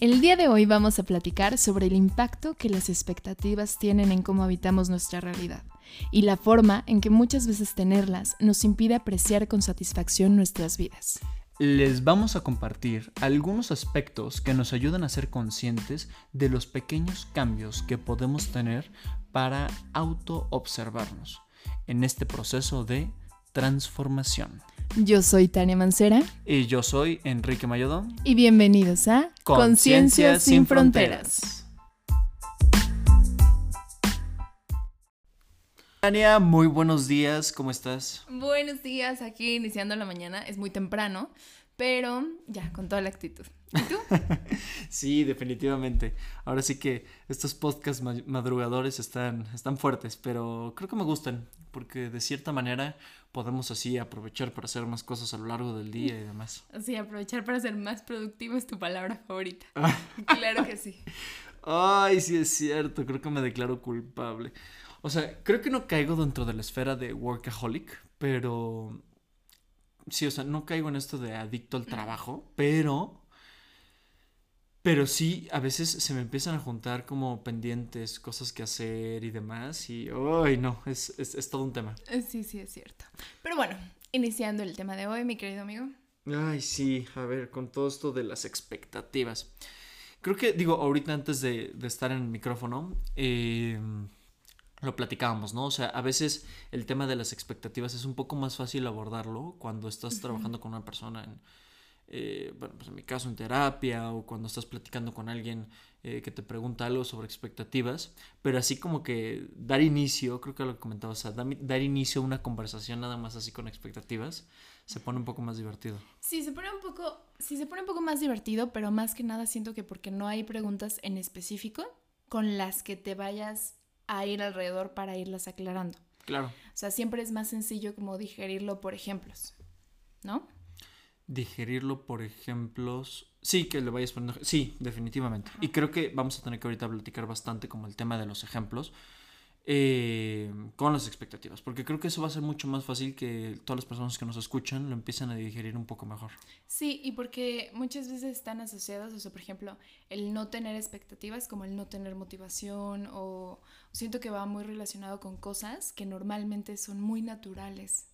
El día de hoy vamos a platicar sobre el impacto que las expectativas tienen en cómo habitamos nuestra realidad y la forma en que muchas veces tenerlas nos impide apreciar con satisfacción nuestras vidas. Les vamos a compartir algunos aspectos que nos ayudan a ser conscientes de los pequeños cambios que podemos tener para auto-observarnos en este proceso de transformación. Yo soy Tania Mancera. Y yo soy Enrique Mayodón. Y bienvenidos a Conciencia sin Fronteras. Tania, muy buenos días, ¿cómo estás? Buenos días, aquí iniciando la mañana, es muy temprano, pero ya, con toda la actitud. ¿Y tú? sí, definitivamente. Ahora sí que estos podcasts madrugadores están, están fuertes, pero creo que me gustan, porque de cierta manera podemos así aprovechar para hacer más cosas a lo largo del día y demás. Sí, aprovechar para ser más productivo es tu palabra favorita. Ah. claro que sí. Ay, sí es cierto, creo que me declaro culpable. O sea, creo que no caigo dentro de la esfera de workaholic, pero sí, o sea, no caigo en esto de adicto al trabajo, pero pero sí, a veces se me empiezan a juntar como pendientes, cosas que hacer y demás. Y, ¡ay, no! Es, es, todo un tema. Eh, sí, sí, es cierto. Pero bueno, iniciando el tema de hoy, mi querido amigo. Ay, sí, a ver, con todo esto de las expectativas. Creo que, digo, ahorita antes de, estar en el micrófono, em, lo platicábamos, ¿no? O sea, a veces el tema de las expectativas es un poco más fácil abordarlo cuando estás trabajando con una persona en eh, bueno, pues en mi caso en terapia o cuando estás platicando con alguien eh, que te pregunta algo sobre expectativas, pero así como que dar inicio, creo que lo comentaba, o sea, dar, inicio a una conversación nada más así con expectativas, se pone un poco más divertido. Sí, se pone un poco, sí, se pone un poco más divertido, pero más que nada siento que porque no hay preguntas en específico con las que te vayas a ir alrededor para irlas aclarando. Claro. O sea, siempre es más sencillo como digerirlo por ejemplos, ¿no? Digerirlo por ejemplos. Sí, que le vayas poniendo. Sí, definitivamente. Y creo que vamos a tener que ahorita platicar bastante como el tema de los ejemplos eh, con las expectativas. Porque creo que eso va a ser mucho más fácil que todas las personas que nos escuchan lo empiecen a digerir un poco mejor. Sí, y porque muchas veces están asociadas, o sea, por ejemplo, el no tener expectativas como el no tener motivación o siento que va muy relacionado con cosas que normalmente son muy naturales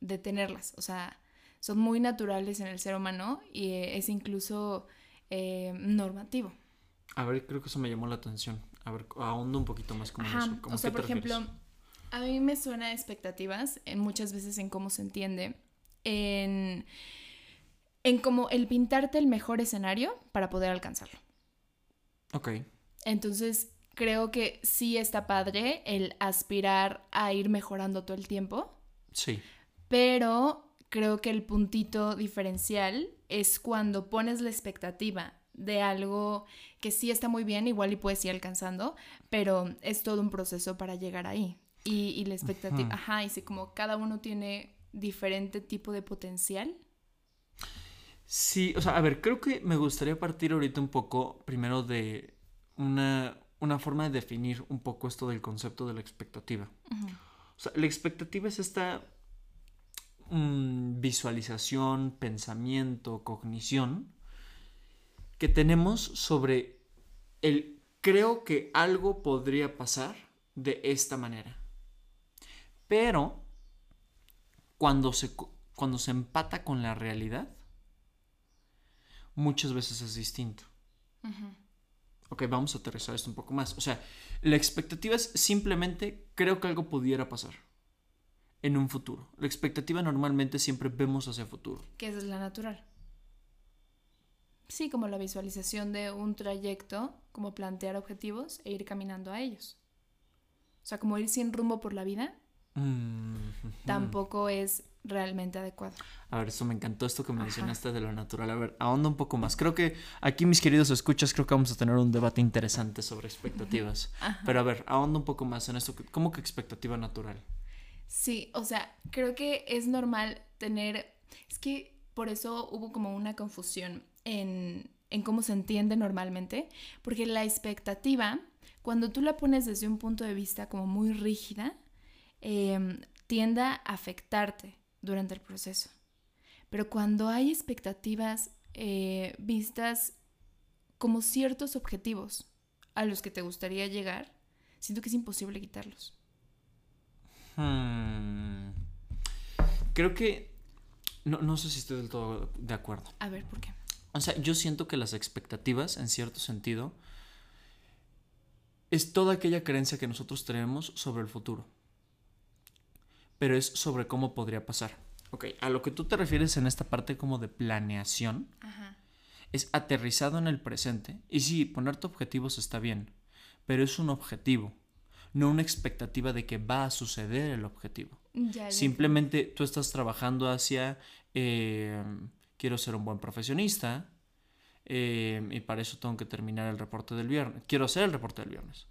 de tenerlas. O sea, son muy naturales en el ser humano y eh, es incluso eh, normativo. A ver, creo que eso me llamó la atención. A ver, ahondo un poquito más como eso. o sea, por ejemplo, a mí me suena expectativas en muchas veces en cómo se entiende, en, en como el pintarte el mejor escenario para poder alcanzarlo. Ok. Entonces, creo que sí está padre el aspirar a ir mejorando todo el tiempo. Sí. Pero creo que el puntito diferencial es cuando pones la expectativa de algo que sí está muy bien, igual y puedes ir alcanzando, pero es todo un proceso para llegar ahí. Y, la expectativa, ajá. y si como cada uno tiene diferente tipo de potencial. Sí, o sea, a ver, creo que me gustaría partir ahorita un poco primero de una, una forma de definir un poco esto del concepto de la expectativa. O sea, la expectativa es esta visualización, pensamiento, cognición que tenemos sobre el creo que algo podría pasar de esta manera. Pero cuando se, cuando se empata con la realidad, muchas veces es distinto. Ok, vamos a aterrizar esto un poco más. O sea, la expectativa es simplemente creo que algo pudiera pasar en un futuro. La expectativa normalmente siempre vemos hacia el futuro. Que es la natural. Sí, como la visualización de un trayecto, como plantear objetivos e ir caminando a ellos. O sea, como ir sin rumbo por la vida, mm, tampoco es realmente adecuado. A ver, eso me encantó esto que mencionaste de lo natural. A ver, ahonda un poco más. Creo que aquí, mis queridos escuchas, creo que vamos a tener un debate interesante sobre expectativas. Pero a ver, ahonda un poco más en esto. ¿Cómo que expectativa natural? Sí, o sea, creo que es normal tener, es que por eso hubo como una confusión en, cómo se entiende normalmente, porque la expectativa, cuando tú la pones desde un punto de vista como muy rígida, em, tiende a afectarte durante el proceso. Pero cuando hay expectativas eh, vistas como ciertos objetivos a los que te gustaría llegar, siento que es imposible quitarlos. Hmm. Creo que... No, no sé si estoy del todo de acuerdo. A ver, ¿por qué? O sea, yo siento que las expectativas, en cierto sentido, es toda aquella creencia que nosotros tenemos sobre el futuro. Pero es sobre cómo podría pasar. Ok, a lo que tú te refieres en esta parte como de planeación, Ajá. es aterrizado en el presente. Y sí, ponerte objetivos está bien, pero es un objetivo, no una expectativa de que va a suceder el objetivo. Ya, ya Simplemente tú estás trabajando hacia, eh, quiero ser un buen profesionista, eh, y para eso tengo que terminar el reporte del viernes. Quiero hacer el reporte del viernes.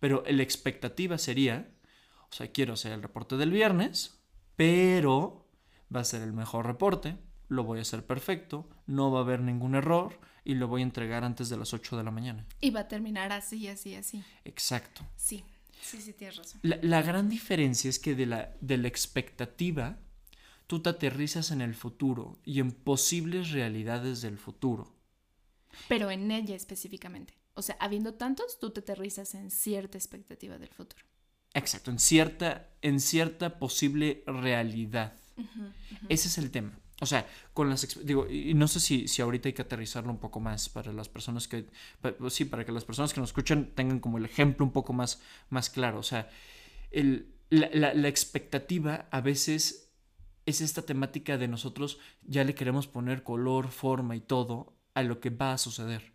Pero la expectativa sería, o sea, quiero hacer el reporte del viernes, pero va a ser el mejor reporte, lo voy a hacer perfecto, no va a haber ningún error y lo voy a entregar antes de las 8 de la mañana. Y va a terminar así, así, así. Exacto. Sí, sí, sí, tienes razón. La, la gran diferencia es que de la, de la expectativa, tú te aterrizas en el futuro y en posibles realidades del futuro. Pero en ella específicamente. O sea, habiendo tantos, tú te aterrizas en cierta expectativa del futuro. Exacto, en cierta, en cierta posible realidad. Ese es el tema. O sea, con las digo, y no sé si, si ahorita hay que aterrizarlo un poco más para las personas que, pues sí, para que las personas que nos escuchan tengan como el ejemplo un poco más, más claro. O sea, el, la, la- la expectativa a veces es esta temática de nosotros ya le queremos poner color, forma y todo a lo que va a suceder.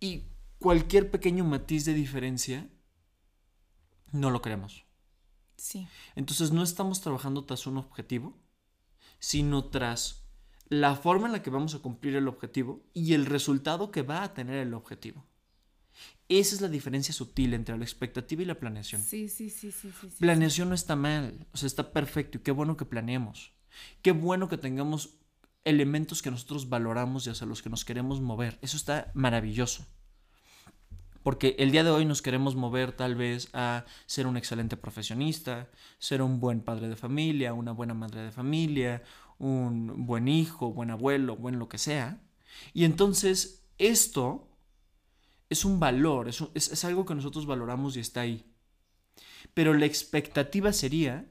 Y cualquier pequeño matiz de diferencia no lo queremos. Sí. Entonces no estamos trabajando tras un objetivo, sino tras la forma en la que vamos a cumplir el objetivo y el resultado que va a tener el objetivo. Esa es la diferencia sutil entre la expectativa y la planeación. Sí, sí, sí, sí, sí. sí. Planeación no está mal, o sea, está perfecto y qué bueno que planeemos. Qué bueno que tengamos elementos que nosotros valoramos y hacia los que nos queremos mover. Eso está maravilloso. Porque el día de hoy nos queremos mover tal vez a ser un excelente profesionista, ser un buen padre de familia, una buena madre de familia, un buen hijo, buen abuelo, buen lo que sea. Y entonces esto es un valor, es, es algo que nosotros valoramos y está ahí. Pero la expectativa sería,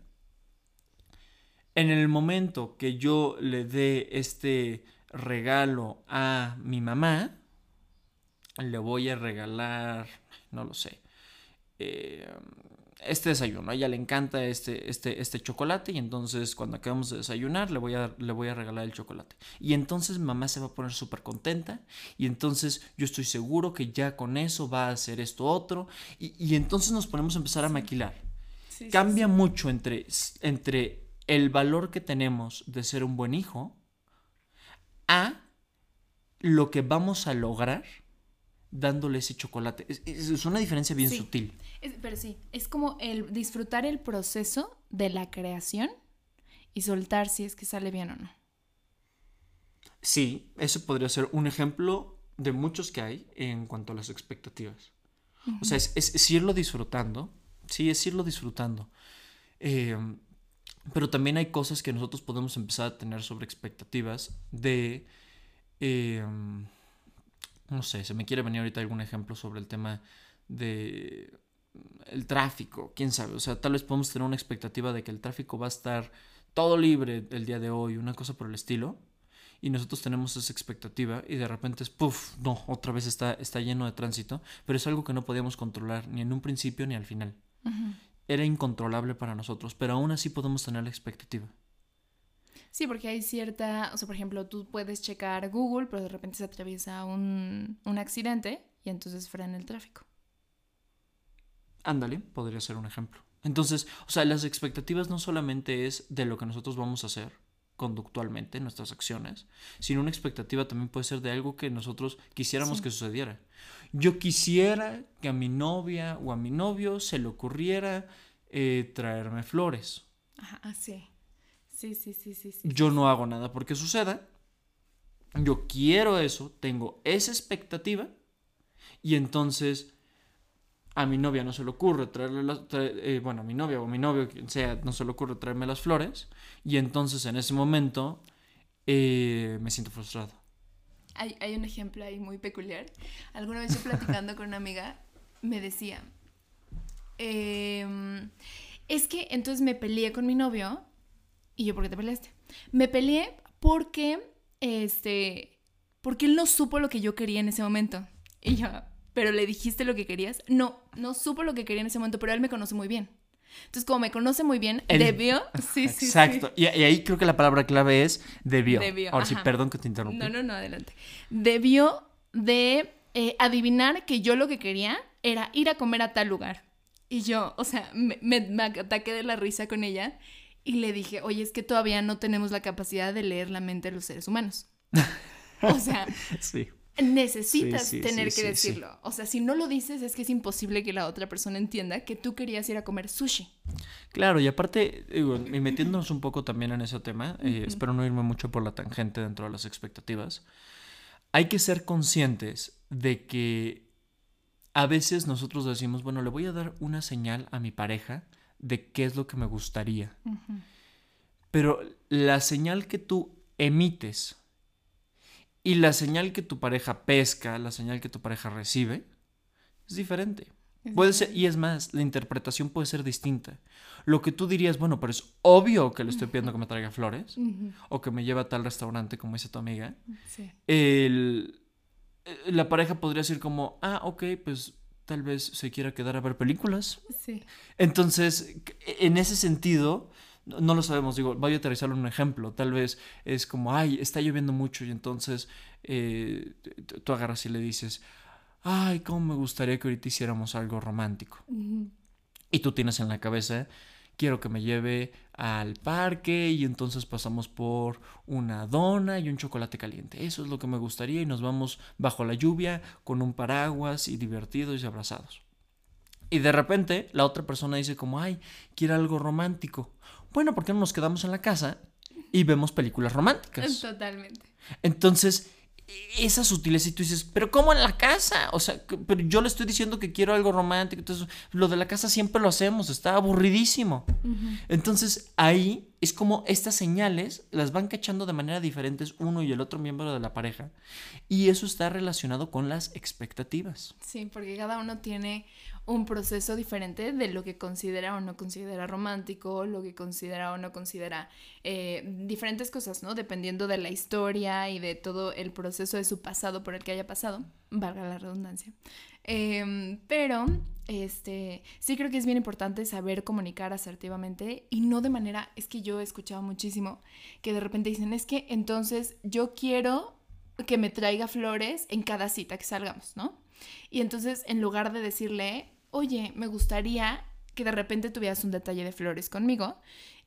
en el momento que yo le dé este regalo a mi mamá, le voy a regalar, no lo sé, eh, este desayuno. A ella le encanta este, este, este chocolate y entonces cuando acabemos de desayunar le voy, a, le voy a regalar el chocolate. Y entonces mamá se va a poner súper contenta y entonces yo estoy seguro que ya con eso va a hacer esto otro y, y entonces nos ponemos a empezar a maquilar. Sí, sí, Cambia mucho entre, entre el valor que tenemos de ser un buen hijo a lo que vamos a lograr dándole ese chocolate. Es, una diferencia bien Sí. sutil. Es- pero sí, es como el disfrutar el proceso de la creación y soltar si es que sale bien o no. Sí, ese podría ser un ejemplo de muchos que hay en cuanto a las expectativas. O sea, es, es- es irlo disfrutando. Sí, es irlo disfrutando. Eh, pero también hay cosas que nosotros podemos empezar a tener sobre expectativas de... eh, no sé, se me quiere venir ahorita algún ejemplo sobre el tema de el tráfico, quién sabe, o sea, tal vez podemos tener una expectativa de que el tráfico va a estar todo libre el día de hoy, una cosa por el estilo, y nosotros tenemos esa expectativa y de repente es, puff, no, otra vez está, está lleno de tránsito, pero es algo que no podíamos controlar ni en un principio ni al final. Era incontrolable para nosotros, pero aún así podemos tener la expectativa. Sí, porque hay cierta, o sea, por ejemplo, tú puedes checar Google, pero de repente se atraviesa un, un accidente y entonces frena el tráfico. Ándale, podría ser un ejemplo. Entonces, o sea, las expectativas no solamente es de lo que nosotros vamos a hacer conductualmente, nuestras acciones, sino una expectativa también puede ser de algo que nosotros quisiéramos Sí. que sucediera. Yo quisiera que a mi novia o a mi novio se le ocurriera eh, traerme flores. Ajá, ah, sí. Sí, sí, sí, sí, sí. Yo no hago nada porque suceda. Yo quiero eso, tengo esa expectativa y entonces a mi novia no se le ocurre traerle las, trae- eh, bueno, a mi novia o a mi novio, quien sea, no se le ocurre traerme las flores y entonces en ese momento eh, me siento frustrado. Hay, hay un ejemplo ahí muy peculiar. Alguna vez yo platicando con una amiga me decía, em, es que entonces me peleé con mi novio. Y yo, ¿por qué te peleaste? Me peleé porque, este, porque él no supo lo que yo quería en ese momento. Y yo, ¿pero le dijiste lo que querías? No, no supo lo que quería en ese momento, pero él me conoce muy bien. Entonces, como me conoce muy bien, debió. Sí, sí. Exacto. Y, ahí creo que la palabra clave es debió. debió Ahora sí, perdón que te interrumpí. No, no, no, adelante. Debió de eh, adivinar que yo lo que quería era ir a comer a tal lugar. Y yo, o sea, me, me, ataqué de la risa con ella y le dije, oye, es que todavía no tenemos la capacidad de leer la mente de los seres humanos. o sea, sí. necesitas tener que decirlo. O sea, si no lo dices es que es imposible que la otra persona entienda que tú querías ir a comer sushi. Claro, y aparte, digo, y metiéndonos un poco también en ese tema, eh, espero no irme mucho por la tangente dentro de las expectativas, hay que ser conscientes de que a veces nosotros decimos, bueno, le voy a dar una señal a mi pareja de qué es lo que me gustaría. Pero la señal que tú emites y la señal que tu pareja pesca, la señal que tu pareja recibe, es diferente. puede ser, y es más, la interpretación puede ser distinta. Lo que tú dirías, bueno, pero es obvio que le estoy pidiendo que me traiga flores o que me lleve a tal restaurante, como dice tu amiga. El, eh, la pareja podría decir como, ah, ok, pues tal vez se quiera quedar a ver películas. Sí. Entonces, en ese sentido, no lo sabemos, digo, voy a aterrizarlo en un ejemplo. Tal vez es como, ay, está lloviendo mucho y entonces eh, tú agarras y le dices, ay, cómo me gustaría que ahorita hiciéramos algo romántico. Y tú tienes en la cabeza quiero que me lleve al parque y entonces pasamos por una dona y un chocolate caliente. Eso es lo que me gustaría y nos vamos bajo la lluvia con un paraguas y divertidos y abrazados. Y de repente la otra persona dice como, ay, quiero algo romántico. Bueno, ¿por qué no nos quedamos en la casa y vemos películas románticas? Totalmente. Entonces, esa sutileza y tú dices, pero ¿cómo en la casa? O sea, pero yo le estoy diciendo que quiero algo romántico, entonces lo de la casa siempre lo hacemos, está aburridísimo. Entonces ahí es como estas señales las van cachando de manera diferentes uno y el otro miembro de la pareja y eso está relacionado con las expectativas. Sí, porque cada uno tiene un proceso diferente de lo que considera o no considera romántico, lo que considera o no considera eh, diferentes cosas, ¿no? Dependiendo de la historia y de todo el proceso de su pasado por el que haya pasado, valga la redundancia. Em, pero, este, sí creo que es bien importante saber comunicar asertivamente y no de manera, es que yo he escuchado muchísimo que de repente dicen, es que entonces yo quiero que me traiga flores en cada cita que salgamos, ¿no? Y entonces, en lugar de decirle, oye, me gustaría que de repente tuvieras un detalle de flores conmigo,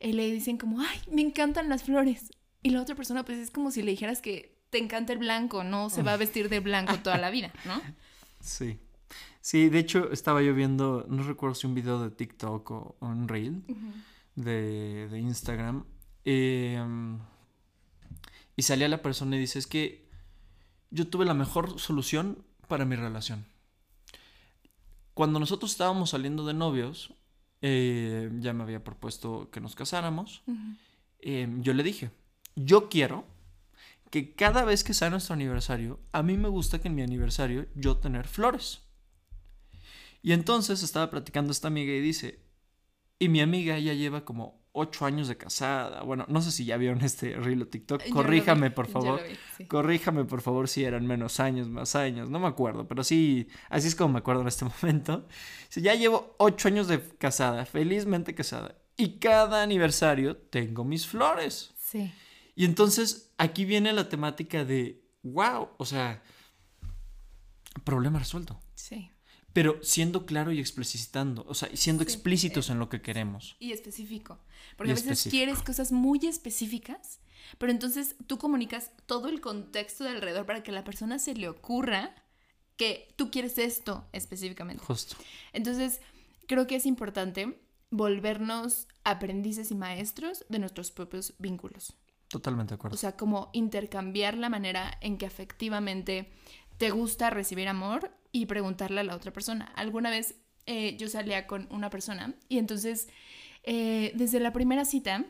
y le dicen como, ay, me encantan las flores. Y la otra persona, pues es como si le dijeras que te encanta el blanco, no se va a vestir de blanco toda la vida, ¿no? Sí. Sí, de hecho estaba yo viendo, no recuerdo si un video de TikTok o, un reel de, Instagram. Em, y salía la persona y dice, es que yo tuve la mejor solución para mi relación cuando nosotros estábamos saliendo de novios, eh, ya me había propuesto que nos casáramos. Em, yo le dije, yo quiero que cada vez que sea nuestro aniversario, a mí me gusta que en mi aniversario yo tener flores. Y entonces estaba platicando esta amiga y dice, y mi amiga ya lleva como ocho años de casada. Bueno, no sé si ya vieron este reel o TikTok. Corríjame, por favor. Corríjame, por favor, si eran menos años, más años. No me acuerdo, pero sí, así es como me acuerdo en este momento. ya llevo ocho años de casada, felizmente casada. Y cada aniversario tengo mis flores. Sí. Y entonces aquí viene la temática de, wow, o sea, problema resuelto. Pero siendo claro y explicitando, o sea, siendo explícitos en lo que queremos. Y específico. Porque a veces quieres cosas muy específicas, pero entonces tú comunicas todo el contexto de alrededor para que a la persona se le ocurra que tú quieres esto específicamente. Justo. Entonces, creo que es importante volvernos aprendices y maestros de nuestros propios vínculos. Totalmente de acuerdo. O sea, como intercambiar la manera en que afectivamente te gusta recibir amor y preguntarle a la otra persona. Alguna vez eh, yo salía con una persona y entonces eh, desde la primera cita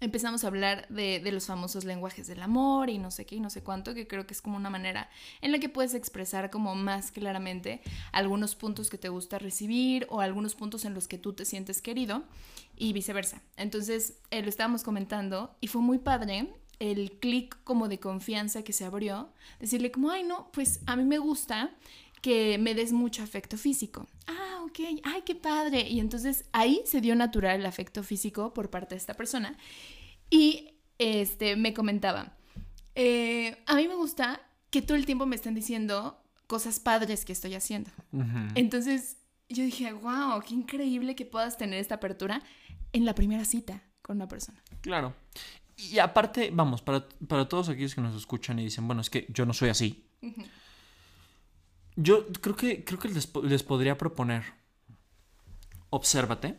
empezamos a hablar de, los famosos lenguajes del amor y no sé qué y no sé cuánto, que creo que es como una manera en la que puedes expresar como más claramente algunos puntos que te gusta recibir o algunos puntos en los que tú te sientes querido y viceversa. Entonces, eh, lo estábamos comentando y fue muy padre el clic como de confianza que se abrió, decirle como, ay no, pues a mí me gusta que me des mucho afecto físico. Ah, ok, ay, qué padre. Y entonces ahí se dio natural el afecto físico por parte de esta persona. Y este, me comentaba, eh, a mí me gusta que todo el tiempo me estén diciendo cosas padres que estoy haciendo. Entonces yo dije, wow, qué increíble que puedas tener esta apertura en la primera cita con una persona. Claro. Y aparte, vamos, para, para todos aquellos que nos escuchan y dicen, bueno, es que yo no soy así. Yo creo que, creo que les, les podría proponer, obsérvate,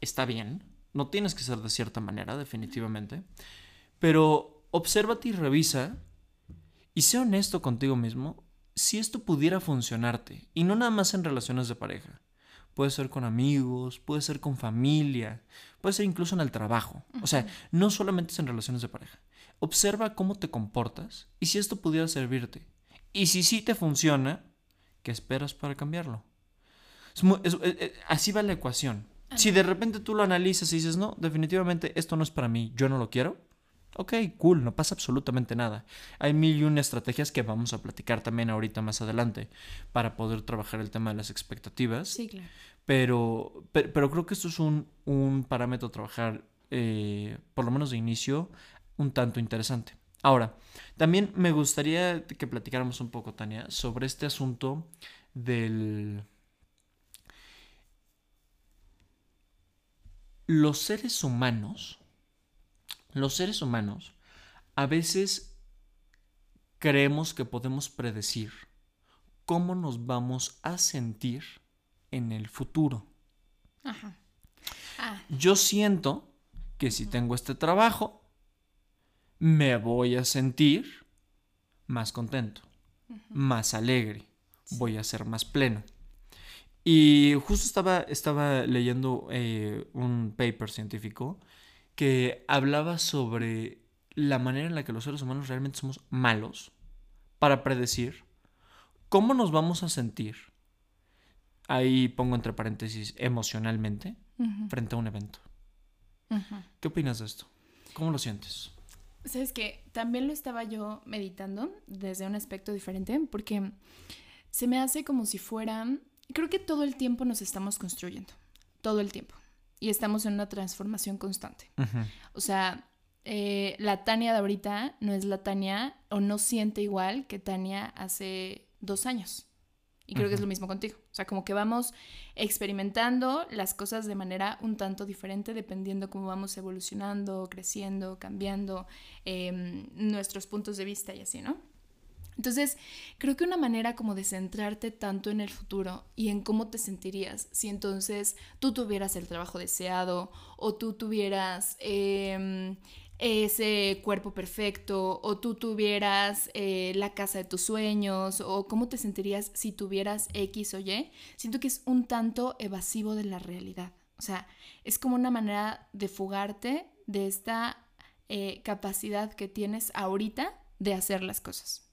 está bien, no tienes que ser de cierta manera, definitivamente, pero obsérvate y revisa y sé honesto contigo mismo si esto pudiera funcionarte, y no nada más en relaciones de pareja. Puede ser con amigos, puede ser con familia, puede ser incluso en el trabajo. O sea, no solamente es en relaciones de pareja. Observa cómo te comportas y si esto pudiera servirte. Y si sí te funciona, ¿qué esperas para cambiarlo? Eh, eh, así va la ecuación. Si de repente tú lo analizas y dices, no, definitivamente esto no es para mí, yo no lo quiero, Ok, cool, no pasa absolutamente nada. Hay mil y una estrategias que vamos a platicar también ahorita más adelante para poder trabajar el tema de las expectativas. Sí, claro. Pero, pero, creo que esto es un, un parámetro a trabajar, eh, por lo menos de inicio, un tanto interesante. Ahora, también me gustaría que platicáramos un poco, Tania, sobre este asunto del... Los seres humanos los seres humanos a veces creemos que podemos predecir cómo nos vamos a sentir en el futuro. Ajá. Ah. Yo siento que si tengo este trabajo, me voy a sentir más contento, más alegre, voy a ser más pleno. Y justo estaba, estaba leyendo eh, un paper científico que hablaba sobre la manera en la que los seres humanos realmente somos malos para predecir cómo nos vamos a sentir, ahí pongo entre paréntesis, emocionalmente, frente a un evento. ¿Qué opinas de esto? ¿Cómo lo sientes? Sabes que también lo estaba yo meditando desde un aspecto diferente, porque se me hace como si fueran, creo que todo el tiempo nos estamos construyendo, todo el tiempo y estamos en una transformación constante. O sea, eh, la Tania de ahorita no es la Tania o no siente igual que Tania hace dos años. Y creo que es lo mismo contigo. O sea, como que vamos experimentando las cosas de manera un tanto diferente dependiendo cómo vamos evolucionando, creciendo, cambiando em, nuestros puntos de vista y así, ¿no? Entonces, creo que una manera como de centrarte tanto en el futuro y en cómo te sentirías si entonces tú tuvieras el trabajo deseado o tú tuvieras em, ese cuerpo perfecto o tú tuvieras eh, la casa de tus sueños o cómo te sentirías si tuvieras X o Y, siento que es un tanto evasivo de la realidad. O sea, es como una manera de fugarte de esta eh, capacidad que tienes ahorita de hacer las cosas.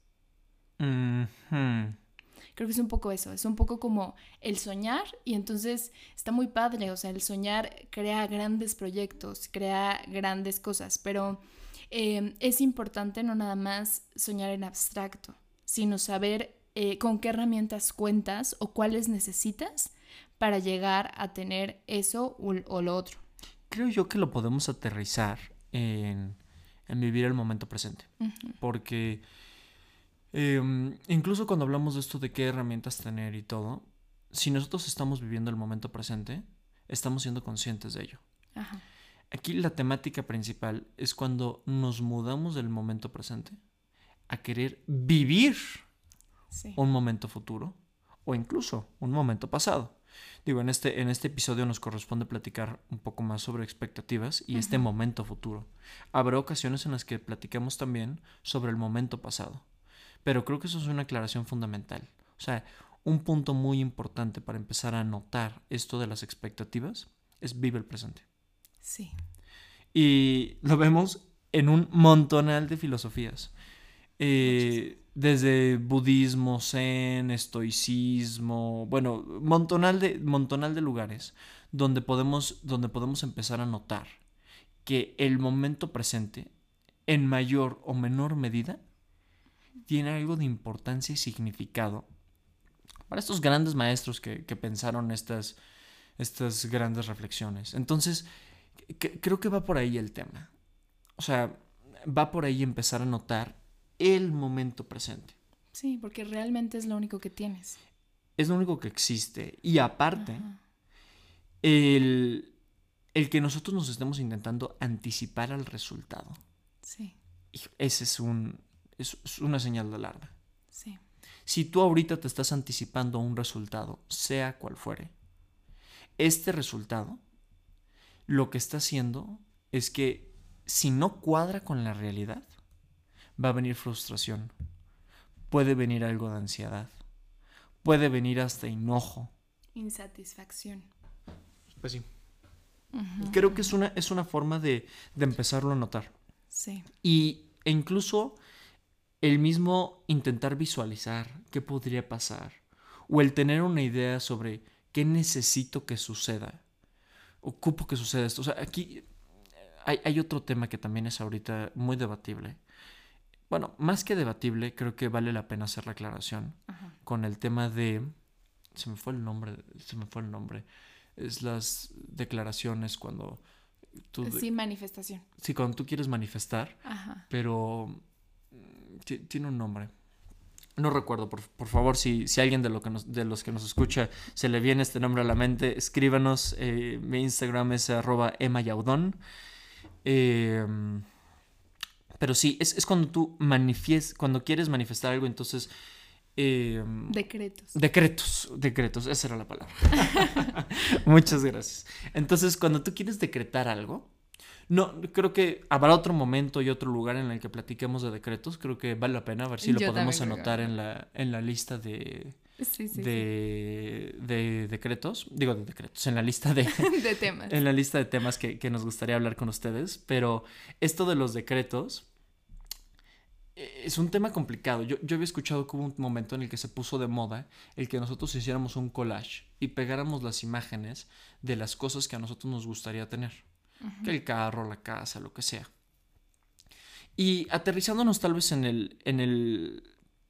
Creo que es un poco eso, es un poco como el soñar y entonces está muy padre, o sea, el soñar crea grandes proyectos, crea grandes cosas, pero em, es importante no nada más soñar en abstracto, sino saber eh, con qué herramientas cuentas o cuáles necesitas para llegar a tener eso o, lo otro. Creo yo que lo podemos aterrizar en, vivir el momento presente, porque Em, incluso cuando hablamos de esto de qué herramientas tener y todo, si nosotros estamos viviendo el momento presente, estamos siendo conscientes de ello. Aquí la temática principal es cuando nos mudamos del momento presente a querer vivir un momento futuro o incluso un momento pasado. Digo, en este, en este episodio nos corresponde platicar un poco más sobre expectativas y este momento futuro. Habrá ocasiones en las que platicamos también sobre el momento pasado. Pero creo que eso es una aclaración fundamental. O sea, un punto muy importante para empezar a notar esto de las expectativas es vive el presente. Sí. Y lo vemos en un montonal de filosofías. Eh, desde budismo, zen, estoicismo, bueno, montonal de, montonal de lugares donde podemos, donde podemos empezar a notar que el momento presente, en mayor o menor medida, tiene algo de importancia y significado para estos grandes maestros que, pensaron estas, estas grandes reflexiones. Entonces, creo que va por ahí el tema. O sea, va por ahí empezar a notar el momento presente. Sí, porque realmente es lo único que tienes. Es lo único que existe. Y aparte, el, el que nosotros nos estemos intentando anticipar al resultado. Sí. Ese es un, es, una señal de alarma. Sí. Si tú ahorita te estás anticipando a un resultado, sea cual fuere, este resultado lo que está haciendo es que si no cuadra con la realidad, va a venir frustración, puede venir algo de ansiedad, puede venir hasta enojo. Insatisfacción. Pues sí. Creo que es una, es una forma de, de empezarlo a notar. Sí. Y, e incluso el mismo intentar visualizar qué podría pasar o el tener una idea sobre qué necesito que suceda, ocupo que suceda esto. O sea, aquí hay, otro tema que también es ahorita muy debatible. Bueno, más que debatible, creo que vale la pena hacer la aclaración con el tema de... Se me fue el nombre, se me fue el nombre. Es las declaraciones cuando tú... Sí, manifestación. Sí, cuando tú quieres manifestar, pero tiene un nombre. No recuerdo, por, favor, si, si alguien de, lo que de los que nos escucha se le viene este nombre a la mente, escríbanos. Eh, mi Instagram es arroba emayaudón. Eh, pero sí, es, cuando tú manifiestas, cuando quieres manifestar algo, entonces... Eh, decretos. Decretos, decretos, esa era la palabra. Muchas gracias. Entonces, cuando tú quieres decretar algo, no, creo que habrá otro momento y otro lugar en el que platiquemos de decretos. Creo que vale la pena a ver si lo podemos anotar en la, en la lista de, de, de, decretos. Digo, de decretos, en la lista de, de temas. En la lista de temas que, que nos gustaría hablar con ustedes. Pero esto de los decretos eh, es un tema complicado. Yo, yo había escuchado que hubo un momento en el que se puso de moda el que nosotros hiciéramos un collage y pegáramos las imágenes de las cosas que a nosotros nos gustaría tener que el carro, la casa, lo que sea. Y aterrizándonos tal vez en el, en el,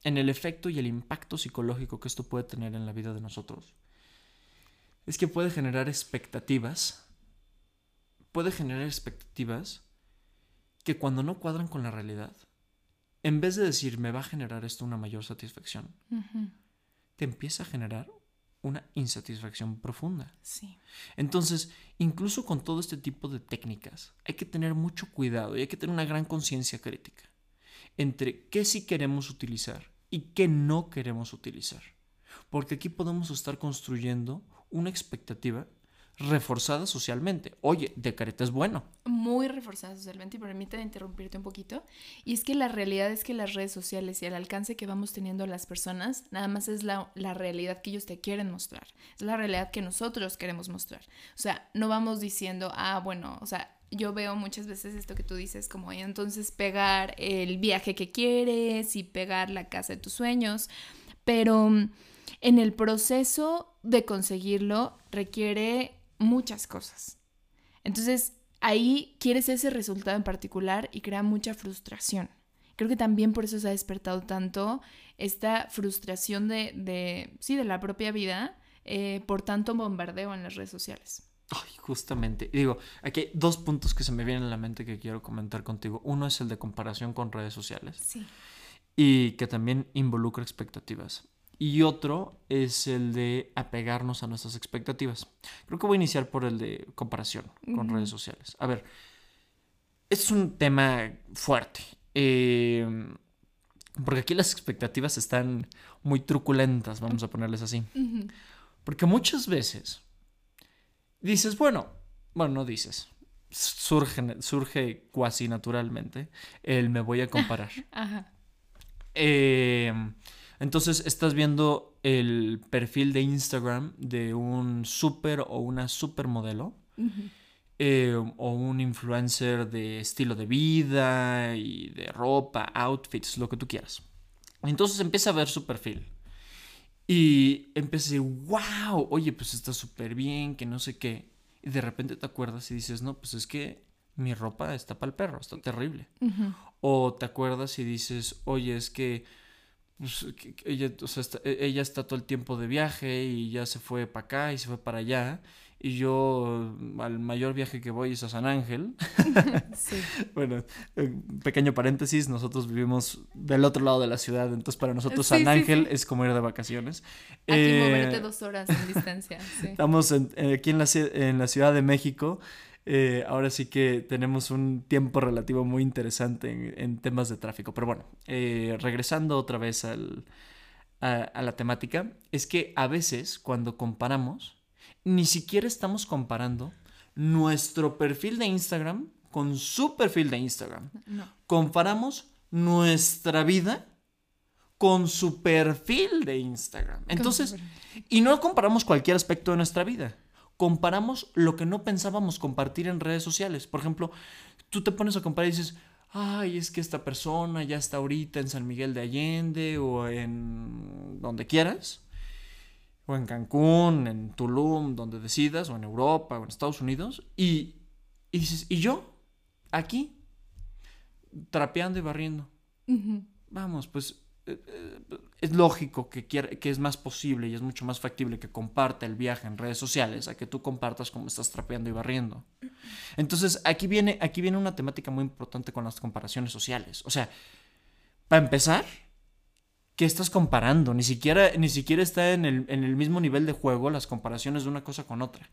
en el efecto y el impacto psicológico que esto puede tener en la vida de nosotros, es que puede generar expectativas, puede generar expectativas que cuando no cuadran con la realidad, en vez de decir me va a generar esto una mayor satisfacción, te empieza a generar una insatisfacción profunda. Sí. Entonces, incluso con todo este tipo de técnicas, hay que tener mucho cuidado y hay que tener una gran conciencia crítica entre qué sí queremos utilizar y qué no queremos utilizar. Porque aquí podemos estar construyendo una expectativa reforzada socialmente. Oye, Decreta es bueno. Muy reforzada socialmente, y permítame interrumpirte un poquito. Y es que la realidad es que las redes sociales y el alcance que vamos teniendo las personas, nada más es la, la realidad que ellos te quieren mostrar. Es la realidad que nosotros queremos mostrar. O sea, no vamos diciendo, ah, bueno, o sea, yo veo muchas veces esto que tú dices, como entonces pegar el viaje que quieres y pegar la casa de tus sueños, pero mm, en el proceso de conseguirlo requiere muchas cosas. Entonces, ahí quieres ese resultado en particular y crea mucha frustración. Creo que también por eso se ha despertado tanto esta frustración de, de sí, de la propia vida eh, por tanto bombardeo en las redes sociales. Ay, justamente. Digo, aquí hay dos puntos que se me vienen a la mente que quiero comentar contigo. Uno es el de comparación con redes sociales. Sí. Y que también involucra expectativas y otro es el de apegarnos a nuestras expectativas. Creo que voy a iniciar por el de comparación con redes sociales. A ver, es un tema fuerte. Eh, porque aquí las expectativas están muy truculentas, vamos a ponerles así. Porque muchas veces dices, bueno, bueno, no dices, surge, surge cuasi naturalmente el me voy a comparar. Ajá. Eh, entonces estás viendo el perfil de Instagram de un súper o una supermodelo. eh, o un influencer de estilo de vida y de ropa, outfits, lo que tú quieras. Entonces empieza a ver su perfil. Y empecé, wow, oye, pues está súper bien, que no sé qué. Y de repente te acuerdas y dices, no, pues es que mi ropa está para el perro, está terrible. O te acuerdas y dices, oye, es que, pues, ella, está, e, ella está todo el tiempo de viaje y ya se fue para acá y se fue para allá y yo al mayor viaje que voy es a San Ángel. sí. bueno, pequeño paréntesis, nosotros vivimos del otro lado de la ciudad, entonces para nosotros San Ángel es como ir de vacaciones. Aquí eh, moverte dos horas en distancia. Estamos aquí en la, en la Ciudad de México. Eh, ahora sí que tenemos un tiempo relativo muy interesante en, temas de tráfico. Pero bueno, eh, regresando otra vez al, a la temática, es que a veces cuando comparamos, ni siquiera estamos comparando nuestro perfil de Instagram con su perfil de Instagram. Comparamos nuestra vida con su perfil de Instagram. Entonces, y no comparamos cualquier aspecto de nuestra vida. Comparamos lo que no pensábamos compartir en redes sociales. Por ejemplo, tú te pones a comparar y dices, ay, es que esta persona ya está ahorita en San Miguel de Allende o en donde quieras o en Cancún, en Tulum, donde decidas, o en Europa, o en Estados Unidos, y, y dices, ¿y yo? Aquí, trapeando y barriendo. Vamos, pues es lógico que, que es más posible y es mucho más factible que comparta el viaje en redes sociales a que tú compartas cómo estás trapeando y barriendo. Entonces, aquí viene, aquí viene una temática muy importante con las comparaciones sociales. O sea, para empezar, ¿qué estás comparando? Ni siquiera, ni siquiera está en el, en el mismo nivel de juego las comparaciones de una cosa con otra.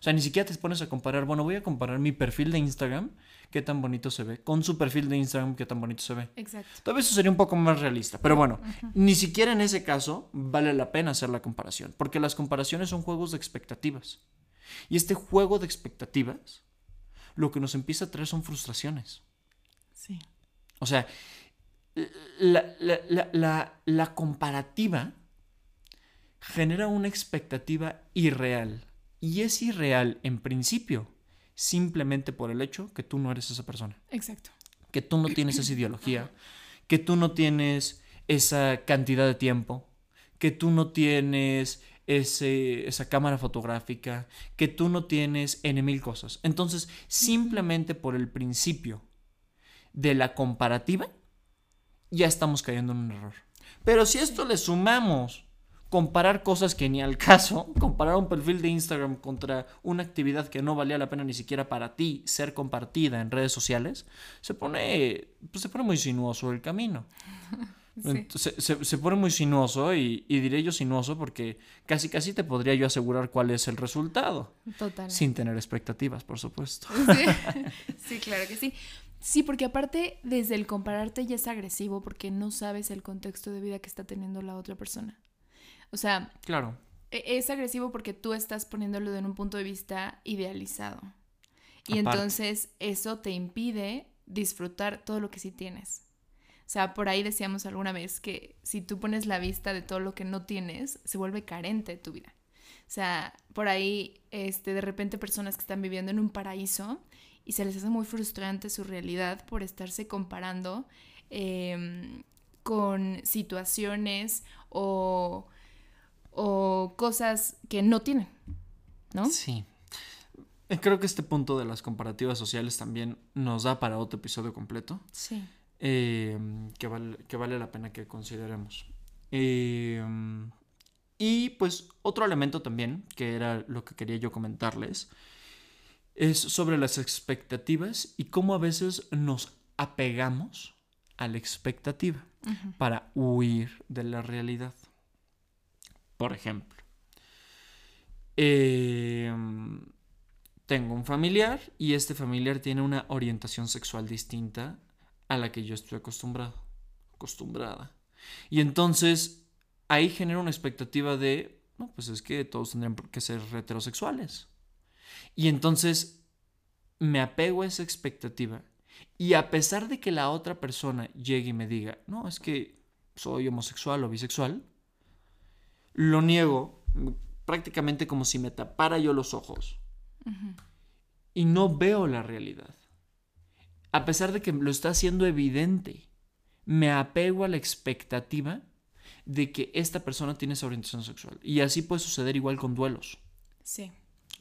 O sea, ni siquiera te pones a comparar, bueno, voy a comparar mi perfil de Instagram, qué tan bonito se ve, con su perfil de Instagram, qué tan bonito se ve. Exacto. Tal vez eso sería un poco más realista, pero bueno, ni siquiera en ese caso vale la pena hacer la comparación, porque las comparaciones son juegos de expectativas. Y este juego de expectativas, lo que nos empieza a traer son frustraciones. Sí. O sea, la, la, la, comparativa genera una expectativa irreal. Y es irreal en principio, simplemente por el hecho que tú no eres esa persona. Exacto. Que tú no tienes esa ideología, que tú no tienes esa cantidad de tiempo, que tú no tienes ese, esa cámara fotográfica, que tú no tienes N mil cosas. Entonces, simplemente por el principio de la comparativa, ya estamos cayendo en un error. Pero si esto le sumamos comparar cosas que ni al caso, comparar un perfil de Instagram contra una actividad que no valía la pena ni siquiera para ti ser compartida en redes sociales, se pone, pues se pone muy sinuoso el camino. se, pone muy sinuoso y, diré yo sinuoso porque casi casi te podría yo asegurar cuál es el resultado. Total. Sin tener expectativas, por supuesto. sí, claro que sí. Sí, porque aparte desde el compararte ya es agresivo porque no sabes el contexto de vida que está teniendo la otra persona. O sea, claro. E, es agresivo porque tú estás poniéndolo en un punto de vista idealizado. Y entonces eso te impide disfrutar todo lo que sí tienes. O sea, por ahí decíamos alguna vez que si tú pones la vista de todo lo que no tienes, se vuelve carente tu vida. O sea, por ahí, este, de repente personas que están viviendo en un paraíso y se les hace muy frustrante su realidad por estarse comparando em, con situaciones o, o cosas que no tienen, ¿no? Sí. Eh, creo que este punto de las comparativas sociales también nos da para otro episodio completo. Sí. Em, que, vale, que vale la pena que consideremos. Em, y pues otro elemento también, que era lo que quería yo comentarles, es sobre las expectativas y cómo a veces nos apegamos a la expectativa para huir de la realidad. Por ejemplo, em, tengo un familiar y este familiar tiene una orientación sexual distinta a la que yo estoy acostumbrado, acostumbrada. Y entonces ahí genera una expectativa de, no, pues es que todos tendrían que ser heterosexuales. Y entonces me apego a esa expectativa. Y a pesar de que la otra persona llegue y me diga, no, es que soy homosexual o bisexual, lo niego prácticamente como si me tapara yo los ojos. y no veo la realidad. A pesar de que lo está haciendo evidente, me apego a la expectativa de que esta persona tiene esa orientación sexual. Y así puede suceder igual con duelos. Sí.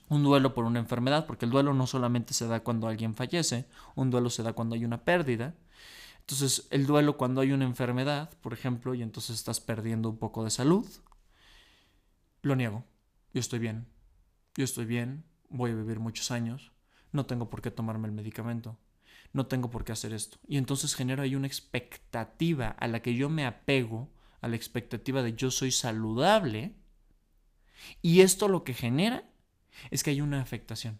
Un duelo por una enfermedad, porque el duelo no solamente se da cuando alguien fallece, un duelo se da cuando hay una pérdida. Entonces, el duelo cuando hay una enfermedad, por ejemplo, y entonces estás perdiendo un poco de salud, lo niego. Yo estoy bien. Yo estoy bien, voy a vivir muchos años, no tengo por qué tomarme el medicamento, no tengo por qué hacer esto. Y entonces genero ahí una expectativa a la que yo me apego, a la expectativa de yo soy saludable, y esto lo que genera es que hay una afectación.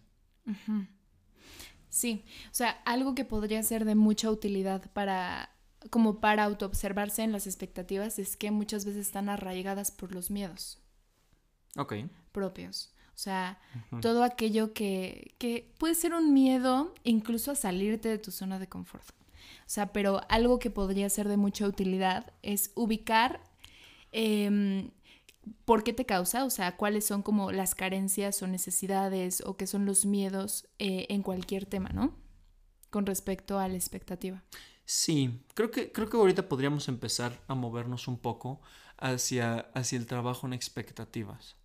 Sí, o sea, algo que podría ser de mucha utilidad para como para autoobservarse en las expectativas es que muchas veces están arraigadas por los miedos. Ok. Propios. O sea, todo aquello que, que puede ser un miedo incluso a salirte de tu zona de confort. O sea, pero algo que podría ser de mucha utilidad es ubicar em, por qué te causa, o sea, cuáles son como las carencias o necesidades o qué son los miedos eh, en cualquier tema, ¿no? Con respecto a la expectativa. Sí, creo que, creo que ahorita podríamos empezar a movernos un poco hacia, hacia el trabajo en expectativas.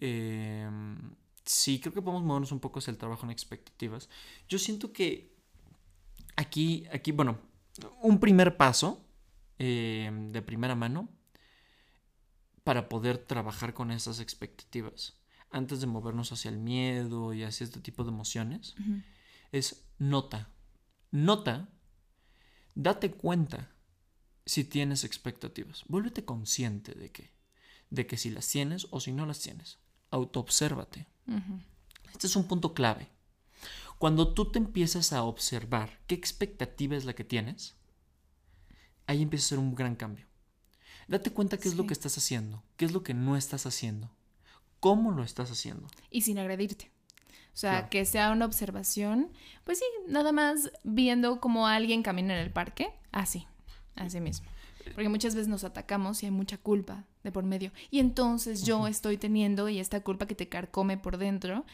Em, sí, creo que podemos movernos un poco hacia el trabajo en expectativas. Yo siento que aquí, aquí bueno, un primer paso em, de primera mano para poder trabajar con esas expectativas antes de movernos hacia el miedo y hacia este tipo de emociones es nota. Nota, date cuenta si tienes expectativas. Vuélvete consciente de que, de que si las tienes o si no las tienes autoobsérvate. Este es un punto clave. Cuando tú te empiezas a observar qué expectativa es la que tienes, ahí empieza a ser un gran cambio. Date cuenta qué es lo que estás haciendo, qué es lo que no estás haciendo, cómo lo estás haciendo. Y sin agredirte. O sea, que sea una observación, pues sí, nada más viendo cómo alguien camina en el parque, así, así mismo. Porque muchas veces nos atacamos y hay mucha culpa de por medio. Y entonces yo estoy teniendo y esta culpa que te carcome por dentro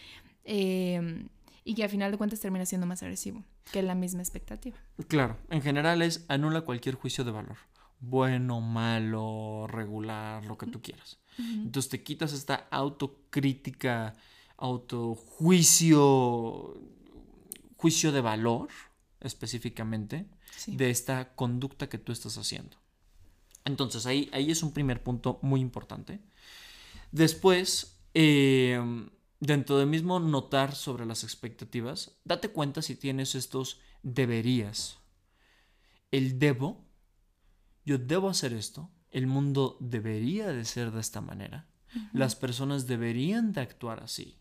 em, y que al final de cuentas termina siendo más agresivo que la misma expectativa. Claro, en general es anula cualquier juicio de valor. Bueno, malo, regular, lo que tú quieras. Entonces te quitas esta autocrítica, autojuicio, juicio de valor específicamente de esta conducta que tú estás haciendo. Entonces ahí, ahí es un primer punto muy importante. Después, em, dentro de mismo notar sobre las expectativas, date cuenta si tienes estos deberías. El debo, yo debo hacer esto, el mundo debería de ser de esta manera, las personas deberían de actuar así.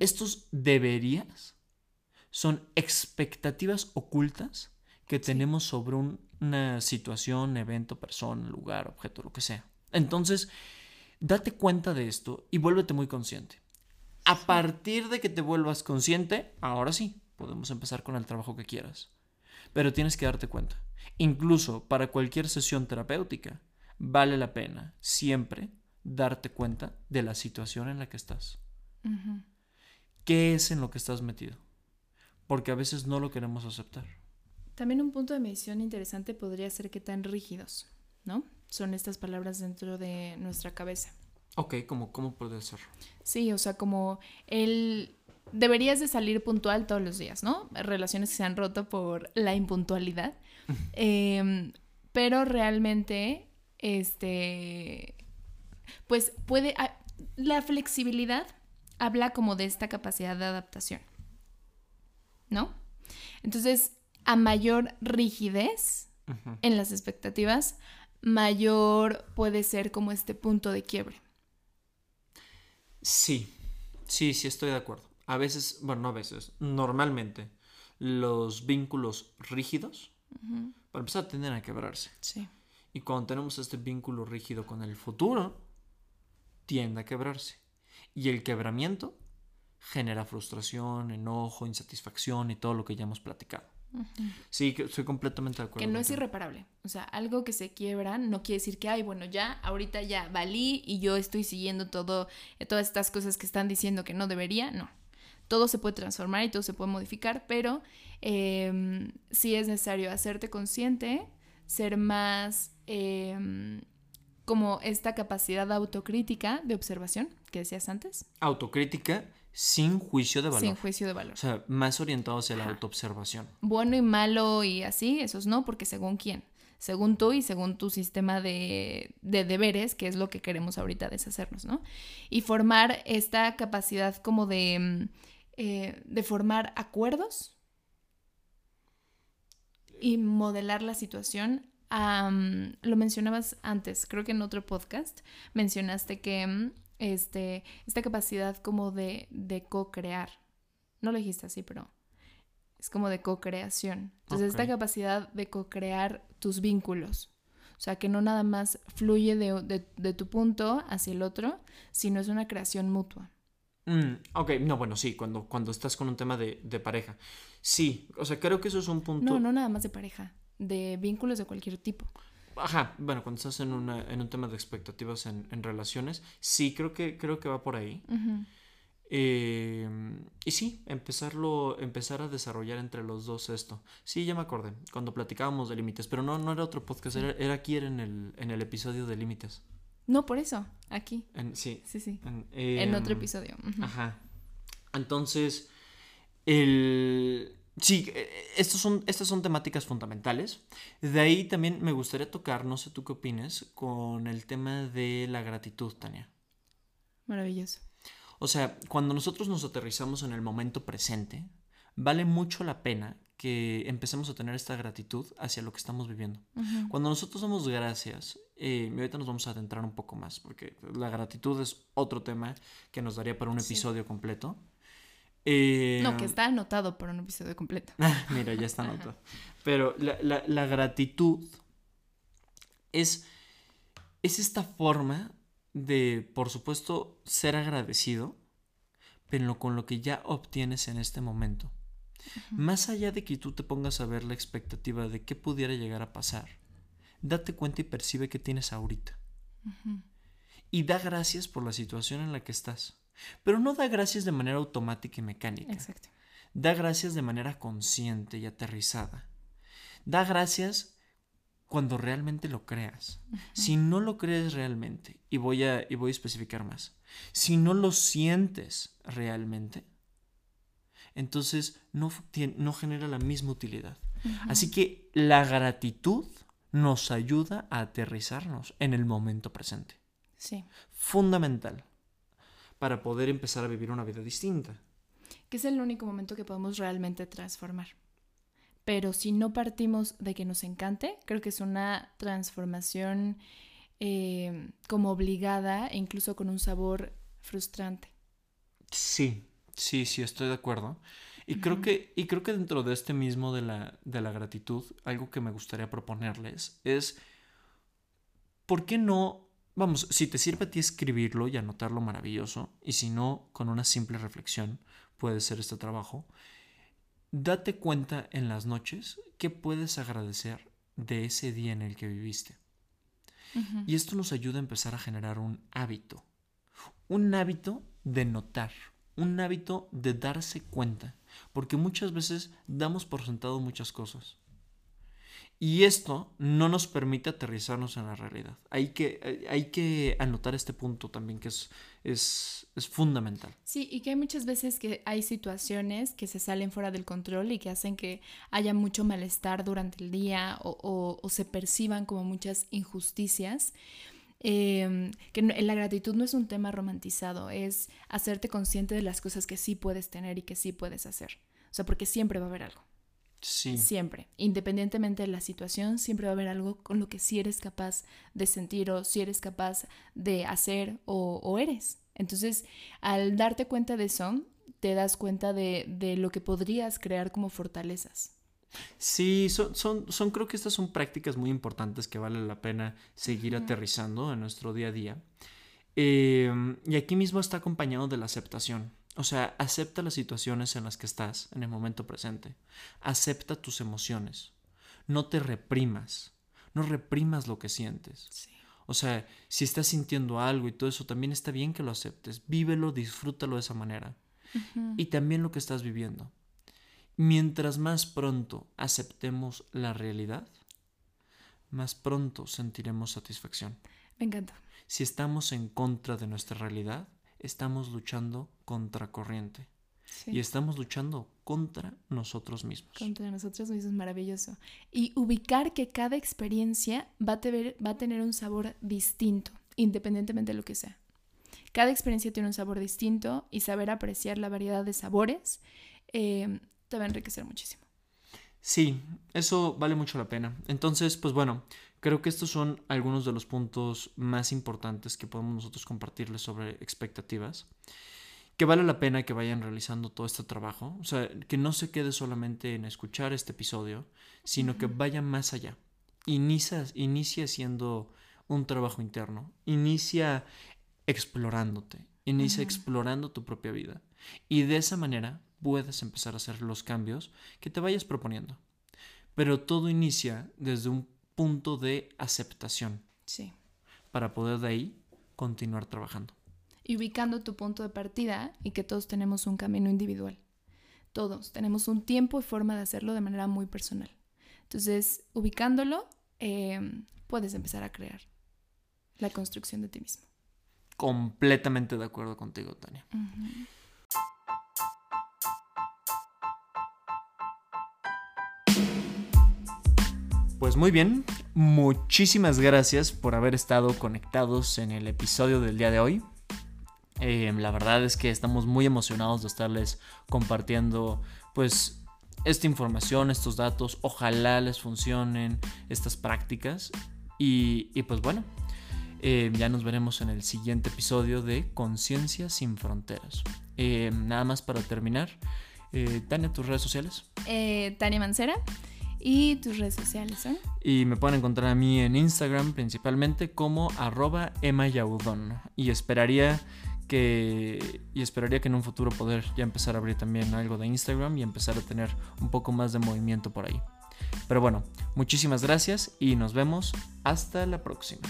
Estos deberías son expectativas ocultas que tenemos sobre una situación, evento, persona, lugar, objeto, lo que sea. Entonces, date cuenta de esto y vuélvete muy consciente. A partir de que te vuelvas consciente, ahora sí, podemos empezar con el trabajo que quieras. Pero tienes que darte cuenta. Incluso para cualquier sesión terapéutica, vale la pena siempre darte cuenta de la situación en la que estás. ¿Qué es en lo que estás metido? Porque a veces no lo queremos aceptar. También un punto de medición interesante podría ser qué tan rígidos, ¿no? Son estas palabras dentro de nuestra cabeza. Ok, ¿cómo, cómo puede ser? Sí, o sea, como el... Deberías de salir puntual todos los días, ¿no? Relaciones que se han roto por la impuntualidad. Em, pero realmente, este, pues puede... La flexibilidad habla como de esta capacidad de adaptación, ¿no? Entonces, a mayor rigidez en las expectativas, mayor puede ser como este punto de quiebre. Sí, sí, sí estoy de acuerdo. A veces, bueno, no a veces, normalmente los vínculos rígidos, para empezar, a tienden a quebrarse. Sí. Y cuando tenemos este vínculo rígido con el futuro, tiende a quebrarse. Y el quebramiento genera frustración, enojo, insatisfacción y todo lo que ya hemos platicado. Sí, estoy completamente de acuerdo. Que no es irreparable. O sea, algo que se quiebra no quiere decir que, ay, bueno, ya, ahorita ya valí y yo estoy siguiendo todo, todas estas cosas que están diciendo que no debería. No. todo se puede transformar y todo se puede modificar, pero em, sí es necesario hacerte consciente, ser más em, como esta capacidad autocrítica de observación que decías antes. Autocrítica sin juicio de valor. Sin juicio de valor. O sea, más orientado hacia la autoobservación. Bueno y malo y así, esos no, porque según quién. Según tú y según tu sistema de, de deberes, que es lo que queremos ahorita deshacernos, ¿no? Y formar esta capacidad como de, mm, eh, de formar acuerdos y modelar la situación. lo mencionabas antes, creo que en otro podcast mencionaste que mm, este, esta capacidad como de, de co-crear. No lo dijiste así, pero es como de co-creación. Entonces, esta capacidad de co-crear tus vínculos. O sea, que no nada más fluye de, de- de tu punto hacia el otro, sino es una creación mutua. Mm, ok, no, bueno, sí, cuando, cuando estás con un tema de, de pareja. Sí, o sea, creo que eso es un punto. No, no nada más de pareja, de vínculos de cualquier tipo. Ajá, bueno, cuando estás en, una, en un tema de expectativas en, en relaciones, sí, creo que, creo que va por ahí. Eh, y sí, empezarlo, empezar a desarrollar entre los dos esto. Sí, ya me acordé, cuando platicábamos de límites, pero no, no era otro podcast, era, era aquí era en el, en el episodio de límites. No, por eso, aquí. En- sí. Sí, sí. En, En otro em, episodio. Ajá. Entonces, el... Sí, eh, estos son, estas son temáticas fundamentales. De ahí también me gustaría tocar, no sé tú qué opines, con el tema de la gratitud, Tania. Maravilloso. O sea, cuando nosotros nos aterrizamos en el momento presente, vale mucho la pena que empecemos a tener esta gratitud hacia lo que estamos viviendo. Cuando nosotros damos gracias, eh, ahorita nos vamos a adentrar un poco más, porque la gratitud es otro tema que nos daría para un Sí. episodio completo. Eh, No, que está anotado para un episodio completo. Mira, ya está anotado. Pero la, la- la gratitud es, es esta forma de, por supuesto, ser agradecido, pero con lo que ya obtienes en este momento. Más allá de que tú te pongas a ver la expectativa de qué pudiera llegar a pasar, date cuenta y percibe qué tienes ahorita. Y da gracias por la situación en la que estás. Pero no da gracias de manera automática y mecánica. Exacto. Da gracias de manera consciente y aterrizada. Da gracias cuando realmente lo creas. Si no lo crees realmente, y voy a, y voy a especificar más, si no lo sientes realmente, entonces no, no genera la misma utilidad. Así que la gratitud nos ayuda a aterrizarnos en el momento presente. Sí. Fundamental para poder empezar a vivir una vida distinta. Que es el único momento que podemos realmente transformar. Pero si no partimos de que nos encante, creo que es una transformación eh, como obligada e incluso con un sabor frustrante. Sí, sí, sí, estoy de acuerdo. Y creo que, y creo que dentro de este mismo de la, de la gratitud, algo que me gustaría proponerles es, ¿por qué no? Vamos, si te sirve a ti escribirlo y anotarlo maravilloso, y si no, con una simple reflexión puede ser este trabajo, date cuenta en las noches qué puedes agradecer de ese día en el que viviste. Y esto nos ayuda a empezar a generar un hábito. Un hábito de notar. Un hábito de darse cuenta. Porque muchas veces damos por sentado muchas cosas. Y esto no nos permite aterrizarnos en la realidad. Hay que, hay- que anotar este punto también que es, es, es fundamental. Sí, y que hay muchas veces que hay situaciones que se salen fuera del control y que hacen que haya mucho malestar durante el día o, o- se perciban como muchas injusticias. Eh, que la gratitud no es un tema romantizado, es hacerte consciente de las cosas que sí puedes tener y que sí puedes hacer. O sea, porque siempre va a haber algo. Sí. Siempre. Independientemente de la situación, siempre va a haber algo con lo que sí eres capaz de sentir o si eres capaz de hacer o, o eres. Entonces, al darte cuenta de eso, te das cuenta de, de lo que podrías crear como fortalezas. Sí, son, son, son, creo que estas son prácticas muy importantes que vale la pena seguir aterrizando en nuestro día a día. Eh, y aquí mismo está acompañado de la aceptación. O sea, acepta las situaciones en las que estás en el momento presente. Acepta tus emociones. No te reprimas. No reprimas lo que sientes. O sea, si estás sintiendo algo y todo eso, también está bien que lo aceptes. Vívelo, disfrútalo de esa manera. y también lo que estás viviendo. Mientras más pronto aceptemos la realidad, más pronto sentiremos satisfacción. Me encanta. Si estamos en contra de nuestra realidad, estamos luchando contra corriente. Y estamos luchando contra nosotros mismos. Contra nosotros mismos, maravilloso. Y ubicar que cada experiencia va a, tener, va a tener un sabor distinto, independientemente de lo que sea. Cada experiencia tiene un sabor distinto y saber apreciar la variedad de sabores eh, te va a enriquecer muchísimo. Sí, eso vale mucho la pena. Entonces, pues bueno, creo que estos son algunos de los puntos más importantes que podemos nosotros compartirles sobre expectativas que vale la pena que vayan realizando todo este trabajo, o sea, que no se quede solamente en escuchar este episodio, sino que vaya más allá. Inicia, inicia haciendo un trabajo interno, inicia explorándote, inicia explorando tu propia vida. Y de esa manera puedes empezar a hacer los cambios que te vayas proponiendo. Pero todo inicia desde un punto de aceptación. Sí. Para poder de ahí continuar trabajando y ubicando tu punto de partida y que todos tenemos un camino individual. Todos tenemos un tiempo y forma de hacerlo de manera muy personal. Entonces, ubicándolo, em, puedes empezar a crear la construcción de ti mismo. Completamente de acuerdo contigo, Tania. Pues muy bien, muchísimas gracias por haber estado conectados en el episodio del día de hoy. Eh, la verdad es que estamos muy emocionados de estarles compartiendo pues esta información, estos datos. Ojalá les funcionen estas prácticas. Y, pues bueno, eh, ya nos veremos en el siguiente episodio de Conciencia sin Fronteras. Eh, nada más para terminar. Tania, tus redes sociales. Tania Mancera. ¿Y tus redes sociales son? Y me pueden encontrar a mí en Instagram principalmente como arroba Y esperaría que y esperaría que en un futuro poder ya empezar a abrir también algo de Instagram y empezar a tener un poco más de movimiento por ahí. Pero bueno, muchísimas gracias y nos vemos hasta la próxima.